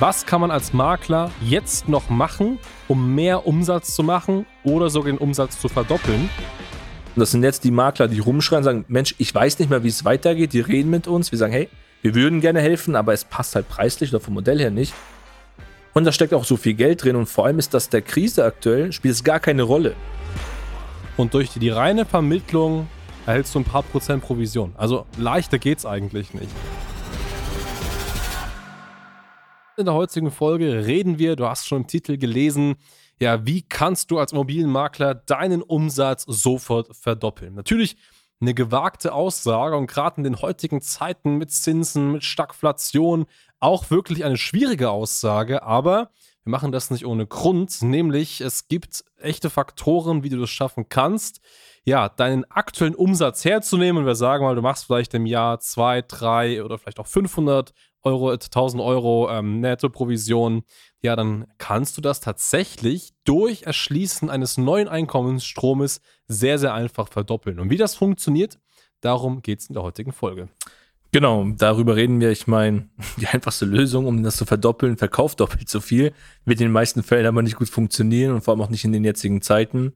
Was kann man als Makler jetzt noch machen, um mehr Umsatz zu machen oder sogar den Umsatz zu verdoppeln? Das sind jetzt die Makler, die rumschreien und sagen, Mensch, ich weiß nicht mehr, wie es weitergeht. Die reden mit uns. Wir sagen, hey, wir würden gerne helfen, aber es passt halt preislich oder vom Modell her nicht. Und da steckt auch so viel Geld drin und vor allem ist das der Krise aktuell, spielt es gar keine Rolle. Und durch die reine Vermittlung erhältst du ein paar Prozent Provision. Also leichter geht's eigentlich nicht. In der heutigen Folge reden wir, du hast schon im Titel gelesen, ja, wie kannst du als Immobilienmakler deinen Umsatz sofort verdoppeln? Natürlich eine gewagte Aussage und gerade in den heutigen Zeiten mit Zinsen, mit Stagflation auch wirklich eine schwierige Aussage, aber wir machen das nicht ohne Grund, nämlich es gibt echte Faktoren, wie du das schaffen kannst, ja, deinen aktuellen Umsatz herzunehmen. Und wir sagen mal, du machst vielleicht im Jahr zwei, drei oder vielleicht auch 500 Euro, 1000 Euro ähm, Netto-Provision, ja, dann kannst du das tatsächlich durch Erschließen eines neuen Einkommensstromes sehr, sehr einfach verdoppeln. Und wie das funktioniert, darum geht es in der heutigen Folge. Genau, darüber reden wir. Ich meine, die einfachste Lösung, um das zu verdoppeln, verkauft doppelt so viel, wird in den meisten Fällen aber nicht gut funktionieren und vor allem auch nicht in den jetzigen Zeiten.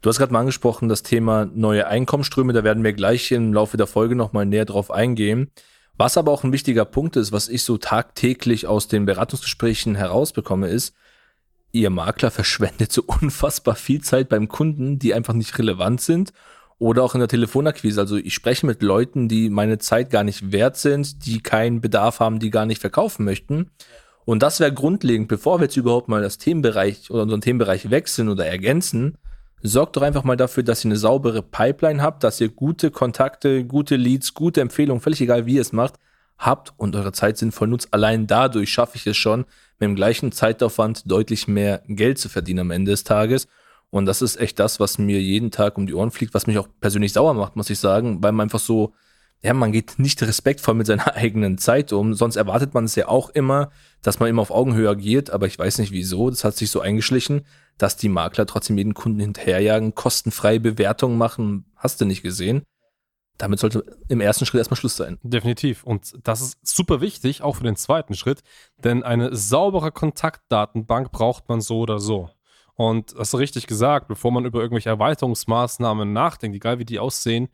Du hast gerade mal angesprochen, das Thema neue Einkommensströme, da werden wir gleich im Laufe der Folge nochmal näher drauf eingehen. Was aber auch ein wichtiger Punkt ist, was ich so tagtäglich aus den Beratungsgesprächen herausbekomme, ist, ihr Makler verschwendet so unfassbar viel Zeit beim Kunden, die einfach nicht relevant sind oder auch in der Telefonakquise. Also ich spreche mit Leuten, die meine Zeit gar nicht wert sind, die keinen Bedarf haben, die gar nicht verkaufen möchten. Und das wäre grundlegend, bevor wir jetzt überhaupt mal das Themenbereich oder unseren Themenbereich wechseln oder ergänzen, sorgt doch einfach mal dafür, dass ihr eine saubere Pipeline habt, dass ihr gute Kontakte, gute Leads, gute Empfehlungen, völlig egal wie ihr es macht, habt und eure Zeit sinnvoll nutzt. Allein dadurch schaffe ich es schon, mit dem gleichen Zeitaufwand deutlich mehr Geld zu verdienen am Ende des Tages. Und das ist echt das, was mir jeden Tag um die Ohren fliegt, was mich auch persönlich sauer macht, muss ich sagen, weil man einfach so, ja, man geht nicht respektvoll mit seiner eigenen Zeit um. Sonst erwartet man es ja auch immer, dass man immer auf Augenhöhe agiert, aber ich weiß nicht wieso. Das hat sich so eingeschlichen, dass die Makler trotzdem jeden Kunden hinterherjagen, kostenfreie Bewertungen machen. Hast du nicht gesehen? Damit sollte im ersten Schritt erstmal Schluss sein. Definitiv. Und das ist super wichtig, auch für den zweiten Schritt, denn eine saubere Kontaktdatenbank braucht man so oder so. Und hast du richtig gesagt, bevor man über irgendwelche Erweiterungsmaßnahmen nachdenkt, egal wie die aussehen,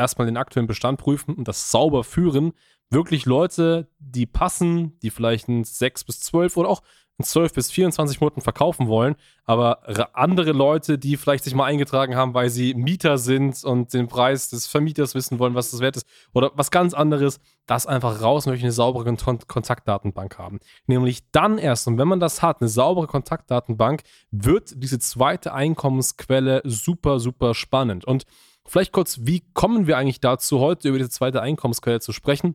erstmal den aktuellen Bestand prüfen und das sauber führen. Wirklich Leute, die passen, die vielleicht ein 6 bis 12 oder auch 12 bis 24 Monaten verkaufen wollen, aber andere Leute, die vielleicht sich mal eingetragen haben, weil sie Mieter sind und den Preis des Vermieters wissen wollen, was das wert ist, oder was ganz anderes, das einfach raus und eine saubere Kon Kontaktdatenbank haben. Nämlich dann erst, und wenn man das hat, eine saubere Kontaktdatenbank, wird diese zweite Einkommensquelle super, super spannend. Und vielleicht kurz, wie kommen wir eigentlich dazu, heute über diese zweite Einkommensquelle zu sprechen?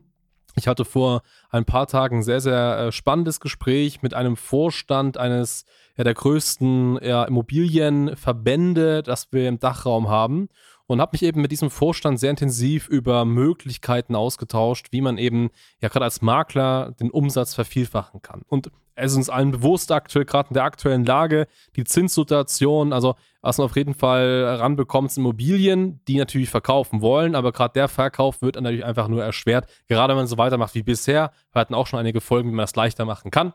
Ich hatte vor ein paar Tagen ein sehr, sehr äh, spannendes Gespräch mit einem Vorstand eines ja, der größten ja, Immobilienverbände, das wir im Dachraum haben. Und habe mich eben mit diesem Vorstand sehr intensiv über Möglichkeiten ausgetauscht, wie man eben ja gerade als Makler den Umsatz vervielfachen kann. Und es ist uns allen bewusst aktuell, gerade in der aktuellen Lage, die Zinssituation, also was man auf jeden Fall ranbekommt, sind Immobilien, die natürlich verkaufen wollen, aber gerade der Verkauf wird dann natürlich einfach nur erschwert, gerade wenn man so weitermacht wie bisher. Wir hatten auch schon einige Folgen, wie man das leichter machen kann.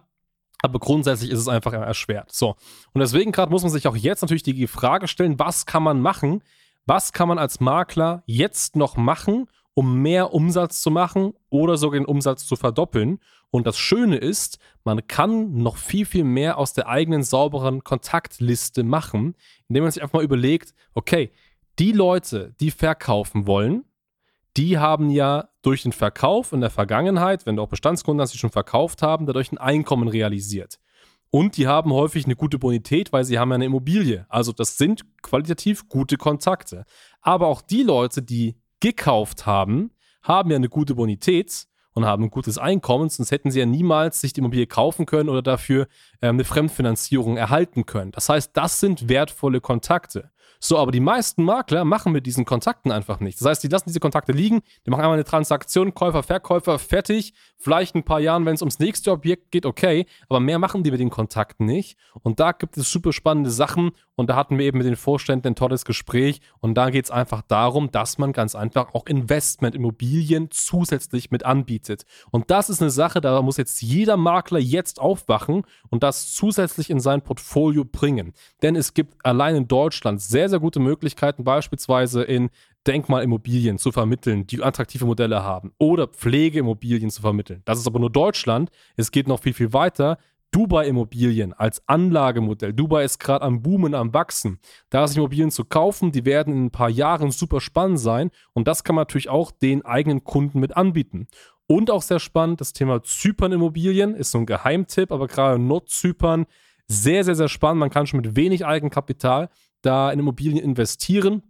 Aber grundsätzlich ist es einfach erschwert. So. Und deswegen gerade muss man sich auch jetzt natürlich die Frage stellen, was kann man machen? Was kann man als Makler jetzt noch machen, um mehr Umsatz zu machen oder sogar den Umsatz zu verdoppeln. Und das Schöne ist, man kann noch viel, viel mehr aus der eigenen sauberen Kontaktliste machen, indem man sich einfach mal überlegt, okay, die Leute, die verkaufen wollen, die haben ja durch den Verkauf in der Vergangenheit, wenn du auch Bestandskunden hast, die schon verkauft haben, dadurch ein Einkommen realisiert. Und die haben häufig eine gute Bonität, weil sie haben ja eine Immobilie. Also das sind qualitativ gute Kontakte. Aber auch die Leute, die gekauft haben, haben ja eine gute Bonität und haben ein gutes Einkommen, sonst hätten sie ja niemals sich die Immobilie kaufen können oder dafür ähm, eine Fremdfinanzierung erhalten können. Das heißt, das sind wertvolle Kontakte. So, aber die meisten Makler machen mit diesen Kontakten einfach nichts. Das heißt, die lassen diese Kontakte liegen, die machen einmal eine Transaktion, Käufer, Verkäufer, fertig. Vielleicht ein paar Jahren, wenn es ums nächste Objekt geht, okay, aber mehr machen die mit den Kontakten nicht. Und da gibt es super spannende Sachen und da hatten wir eben mit den Vorständen ein tolles Gespräch und da geht es einfach darum, dass man ganz einfach auch Investment, Immobilien zusätzlich mit anbietet. Und das ist eine Sache, da muss jetzt jeder Makler jetzt aufwachen und das zusätzlich in sein Portfolio bringen. Denn es gibt allein in Deutschland sehr, sehr gute Möglichkeiten, beispielsweise in Denkmalimmobilien zu vermitteln, die attraktive Modelle haben oder Pflegeimmobilien zu vermitteln. Das ist aber nur Deutschland. Es geht noch viel, viel weiter. Dubai-Immobilien als Anlagemodell. Dubai ist gerade am Boomen, am Wachsen. Da sich Immobilien zu kaufen, die werden in ein paar Jahren super spannend sein und das kann man natürlich auch den eigenen Kunden mit anbieten. Und auch sehr spannend, das Thema Zypern-Immobilien ist so ein Geheimtipp, aber gerade Nordzypern sehr, sehr, sehr spannend. Man kann schon mit wenig Eigenkapital da in Immobilien investieren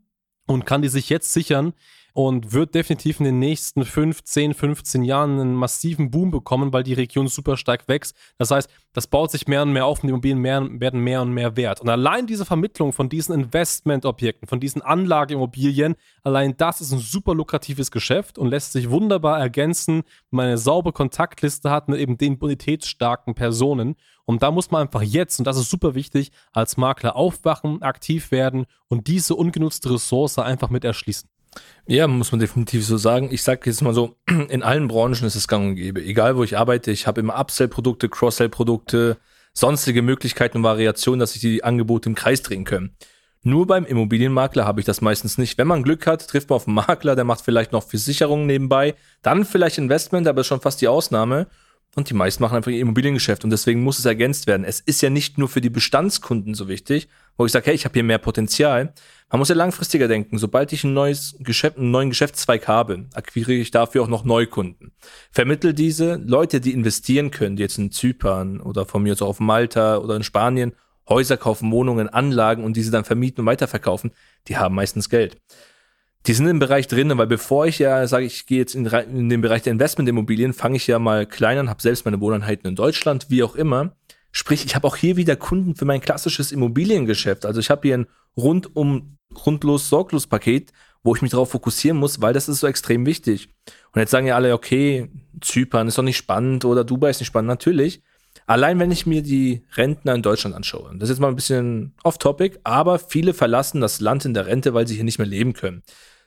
und kann die sich jetzt sichern und wird definitiv in den nächsten 5, 10, 15 Jahren einen massiven Boom bekommen, weil die Region super stark wächst. Das heißt, das baut sich mehr und mehr auf und die Immobilien mehr, werden mehr und mehr wert. Und allein diese Vermittlung von diesen Investmentobjekten, von diesen Anlageimmobilien, allein das ist ein super lukratives Geschäft und lässt sich wunderbar ergänzen, wenn man eine saubere Kontaktliste hat mit eben den bonitätsstarken Personen. Und da muss man einfach jetzt, und das ist super wichtig, als Makler aufwachen, aktiv werden und diese ungenutzte Ressource einfach mit erschließen. Ja, muss man definitiv so sagen. Ich sage jetzt mal so, in allen Branchen ist es gang und gäbe. Egal, wo ich arbeite, ich habe immer Upsell-Produkte, Cross-Sell-Produkte, sonstige Möglichkeiten und Variationen, dass sich die Angebote im Kreis drehen können. Nur beim Immobilienmakler habe ich das meistens nicht. Wenn man Glück hat, trifft man auf einen Makler, der macht vielleicht noch Versicherungen nebenbei, dann vielleicht Investment, aber ist schon fast die Ausnahme. Und die meisten machen einfach ihr Immobiliengeschäft und deswegen muss es ergänzt werden. Es ist ja nicht nur für die Bestandskunden so wichtig, wo ich sage, hey, ich habe hier mehr Potenzial. Man muss ja langfristiger denken. Sobald ich ein neues Geschäft, einen neuen Geschäftszweig habe, akquiriere ich dafür auch noch Neukunden. Vermittel diese Leute, die investieren können, die jetzt in Zypern oder von mir aus auf Malta oder in Spanien Häuser kaufen, Wohnungen, Anlagen und diese dann vermieten und weiterverkaufen, die haben meistens Geld die sind im Bereich drin, weil bevor ich ja sage, ich gehe jetzt in, in, den Bereich der Investmentimmobilien, fange ich ja mal klein an, habe selbst meine Wohneinheiten in Deutschland, wie auch immer. Sprich, ich habe auch hier wieder Kunden für mein klassisches Immobiliengeschäft. Also ich habe hier ein rundum grundlos sorglos Paket, wo ich mich darauf fokussieren muss, weil das ist so extrem wichtig. Und jetzt sagen ja alle, okay, Zypern ist doch nicht spannend oder Dubai ist nicht spannend. Natürlich. Allein wenn ich mir die Rentner in Deutschland anschaue, das ist jetzt mal ein bisschen off-topic, aber viele verlassen das Land in der Rente, weil sie hier nicht mehr leben können.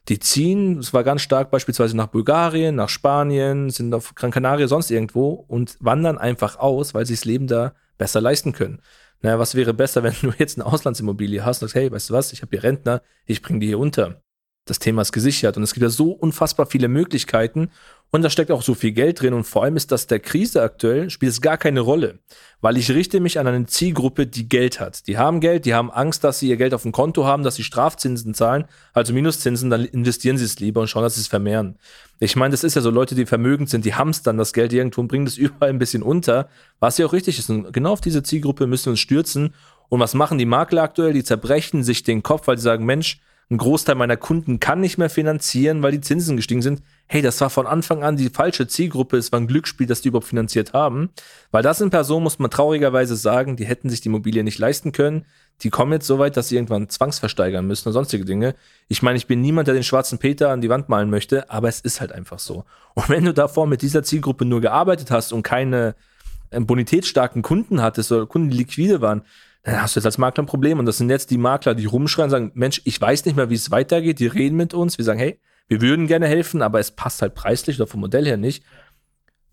Die ziehen, es war ganz stark beispielsweise nach Bulgarien, nach Spanien, sind auf Gran Canaria, sonst irgendwo und wandern einfach aus, weil sie das Leben da besser leisten können. Naja, was wäre besser, wenn du jetzt eine Auslandsimmobilie hast und sagst, hey, weißt du was, ich habe hier Rentner, ich bringe die hier unter. Das Thema ist gesichert und es gibt ja so unfassbar viele Möglichkeiten und da steckt auch so viel Geld drin und vor allem ist das der Krise aktuell, spielt es gar keine Rolle, weil ich richte mich an eine Zielgruppe, die Geld hat. Die haben Geld, die haben Angst, dass sie ihr Geld auf dem Konto haben, dass sie Strafzinsen zahlen, also Minuszinsen, dann investieren sie es lieber und schauen, dass sie es vermehren. Ich meine, das ist ja so Leute, die vermögend sind, die hamstern das Geld irgendwo und bringen das überall ein bisschen unter, was ja auch richtig ist. Und genau auf diese Zielgruppe müssen wir uns stürzen. Und was machen die Makler aktuell? Die zerbrechen sich den Kopf, weil sie sagen, Mensch, ein Großteil meiner Kunden kann nicht mehr finanzieren, weil die Zinsen gestiegen sind. Hey, das war von Anfang an die falsche Zielgruppe. Es war ein Glücksspiel, dass die überhaupt finanziert haben. Weil das sind Personen, muss man traurigerweise sagen, die hätten sich die Immobilie nicht leisten können. Die kommen jetzt so weit, dass sie irgendwann zwangsversteigern müssen und sonstige Dinge. Ich meine, ich bin niemand, der den schwarzen Peter an die Wand malen möchte, aber es ist halt einfach so. Und wenn du davor mit dieser Zielgruppe nur gearbeitet hast und keine äh, bonitätsstarken Kunden hattest oder Kunden, die liquide waren, dann hast du jetzt als Makler ein Problem. Und das sind jetzt die Makler, die rumschreien, sagen, Mensch, ich weiß nicht mehr, wie es weitergeht. Die reden mit uns. Wir sagen, hey, wir würden gerne helfen, aber es passt halt preislich oder vom Modell her nicht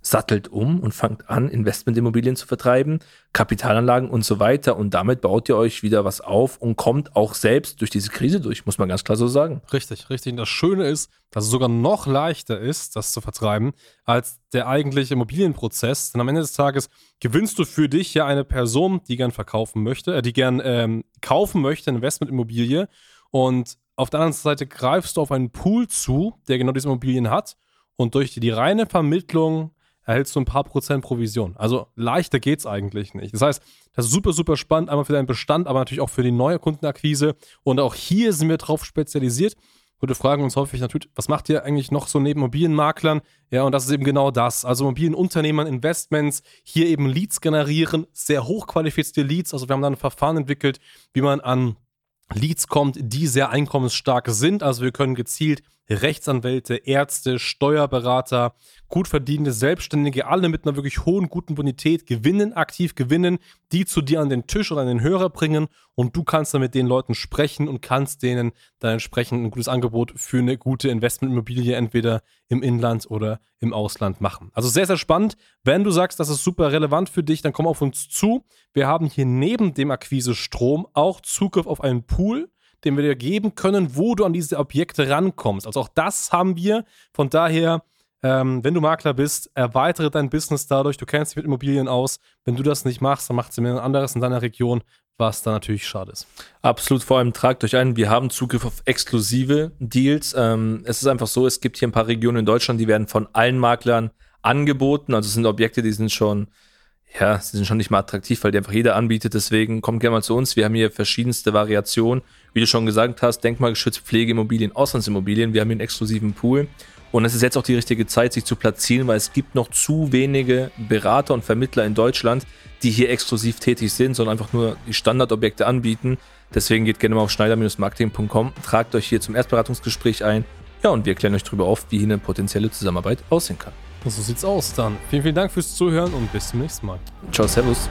sattelt um und fangt an, Investmentimmobilien zu vertreiben, Kapitalanlagen und so weiter. Und damit baut ihr euch wieder was auf und kommt auch selbst durch diese Krise durch, muss man ganz klar so sagen. Richtig, richtig. Und das Schöne ist, dass es sogar noch leichter ist, das zu vertreiben, als der eigentliche Immobilienprozess. Denn am Ende des Tages gewinnst du für dich ja eine Person, die gern verkaufen möchte, äh, die gern ähm, kaufen möchte, Investmentimmobilie. Und auf der anderen Seite greifst du auf einen Pool zu, der genau diese Immobilien hat. Und durch die reine Vermittlung erhältst du ein paar Prozent Provision. Also leichter geht es eigentlich nicht. Das heißt, das ist super, super spannend, einmal für deinen Bestand, aber natürlich auch für die neue Kundenakquise. Und auch hier sind wir drauf spezialisiert. Wir fragen uns häufig natürlich, was macht ihr eigentlich noch so neben Immobilienmaklern? Ja, und das ist eben genau das. Also Immobilienunternehmern, Investments, hier eben Leads generieren, sehr hochqualifizierte Leads. Also wir haben da ein Verfahren entwickelt, wie man an Leads kommt, die sehr einkommensstark sind. Also wir können gezielt Rechtsanwälte, Ärzte, Steuerberater, gut verdienende Selbstständige, alle mit einer wirklich hohen, guten Bonität gewinnen, aktiv gewinnen, die zu dir an den Tisch oder an den Hörer bringen und du kannst dann mit den Leuten sprechen und kannst denen dann entsprechend ein gutes Angebot für eine gute Investmentimmobilie entweder im Inland oder im Ausland machen. Also sehr, sehr spannend. Wenn du sagst, das ist super relevant für dich, dann komm auf uns zu. Wir haben hier neben dem Akquise-Strom auch Zugriff auf einen Pool den wir dir geben können, wo du an diese Objekte rankommst. Also auch das haben wir. Von daher, ähm, wenn du Makler bist, erweitere dein Business dadurch. Du kennst dich mit Immobilien aus. Wenn du das nicht machst, dann macht es jemand anderes in deiner Region, was da natürlich schade ist. Absolut, vor allem tragt euch ein, wir haben Zugriff auf exklusive Deals. Ähm, es ist einfach so, es gibt hier ein paar Regionen in Deutschland, die werden von allen Maklern angeboten. Also es sind Objekte, die sind schon ja, sie sind schon nicht mal attraktiv, weil die einfach jeder anbietet. Deswegen kommt gerne mal zu uns. Wir haben hier verschiedenste Variationen. Wie du schon gesagt hast, denkmalgeschützt Pflegeimmobilien, Auslandsimmobilien. Wir haben hier einen exklusiven Pool. Und es ist jetzt auch die richtige Zeit, sich zu platzieren, weil es gibt noch zu wenige Berater und Vermittler in Deutschland, die hier exklusiv tätig sind, sondern einfach nur die Standardobjekte anbieten. Deswegen geht gerne mal auf schneider-marketing.com, tragt euch hier zum Erstberatungsgespräch ein. Ja, und wir klären euch darüber auf, wie hier eine potenzielle Zusammenarbeit aussehen kann. So sieht's aus dann. Vielen, vielen Dank fürs Zuhören und bis zum nächsten Mal. Ciao, Servus.